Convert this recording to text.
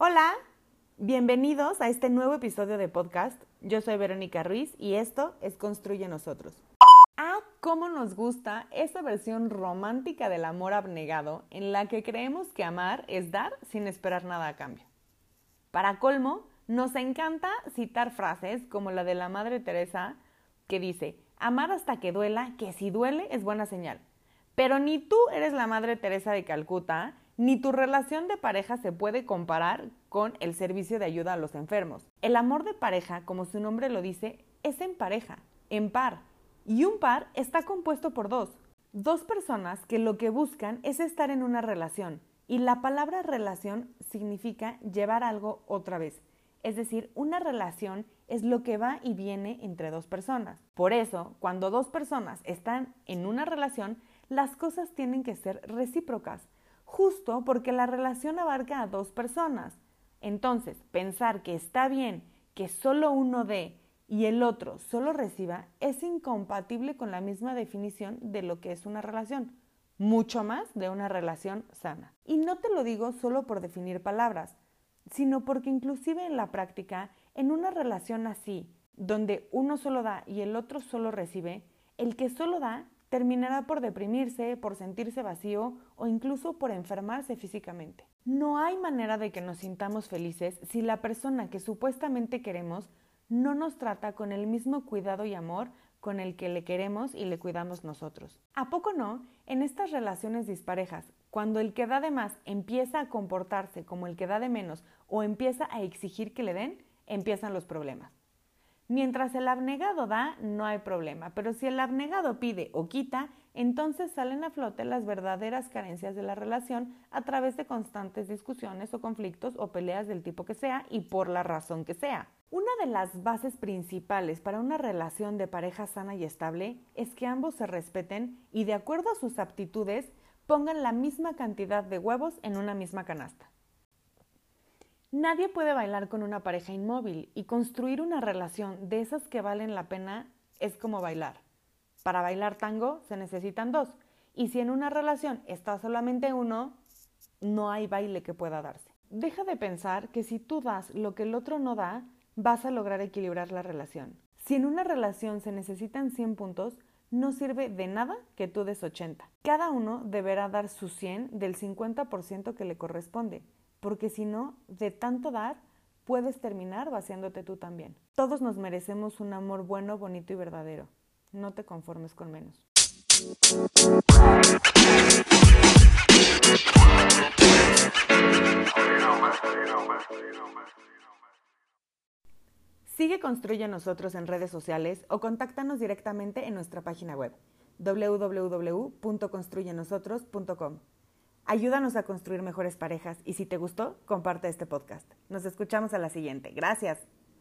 Hola, bienvenidos a este nuevo episodio de podcast. Yo soy Verónica Ruiz y esto es Construye Nosotros. Ah, cómo nos gusta esa versión romántica del amor abnegado en la que creemos que amar es dar sin esperar nada a cambio. Para colmo, nos encanta citar frases como la de la Madre Teresa que dice, amar hasta que duela, que si duele es buena señal. Pero ni tú eres la Madre Teresa de Calcuta, ni tu relación de pareja se puede comparar con el servicio de ayuda a los enfermos. El amor de pareja, como su nombre lo dice, es en pareja, en par. Y un par está compuesto por dos. Dos personas que lo que buscan es estar en una relación. Y la palabra relación significa llevar algo otra vez. Es decir, una relación es lo que va y viene entre dos personas. Por eso, cuando dos personas están en una relación, las cosas tienen que ser recíprocas justo porque la relación abarca a dos personas. Entonces, pensar que está bien que solo uno dé y el otro solo reciba es incompatible con la misma definición de lo que es una relación, mucho más de una relación sana. Y no te lo digo solo por definir palabras, sino porque inclusive en la práctica, en una relación así, donde uno solo da y el otro solo recibe, el que solo da terminará por deprimirse, por sentirse vacío o incluso por enfermarse físicamente. No hay manera de que nos sintamos felices si la persona que supuestamente queremos no nos trata con el mismo cuidado y amor con el que le queremos y le cuidamos nosotros. ¿A poco no? En estas relaciones disparejas, cuando el que da de más empieza a comportarse como el que da de menos o empieza a exigir que le den, empiezan los problemas. Mientras el abnegado da, no hay problema, pero si el abnegado pide o quita, entonces salen a flote las verdaderas carencias de la relación a través de constantes discusiones o conflictos o peleas del tipo que sea y por la razón que sea. Una de las bases principales para una relación de pareja sana y estable es que ambos se respeten y de acuerdo a sus aptitudes pongan la misma cantidad de huevos en una misma canasta. Nadie puede bailar con una pareja inmóvil y construir una relación de esas que valen la pena es como bailar. Para bailar tango se necesitan dos y si en una relación está solamente uno, no hay baile que pueda darse. Deja de pensar que si tú das lo que el otro no da, vas a lograr equilibrar la relación. Si en una relación se necesitan 100 puntos, no sirve de nada que tú des 80. Cada uno deberá dar su 100 del 50% que le corresponde porque si no, de tanto dar, puedes terminar vaciándote tú también. Todos nos merecemos un amor bueno, bonito y verdadero. No te conformes con menos. Sigue Construye Nosotros en redes sociales o contáctanos directamente en nuestra página web www.construyenosotros.com. Ayúdanos a construir mejores parejas y si te gustó, comparte este podcast. Nos escuchamos a la siguiente. Gracias.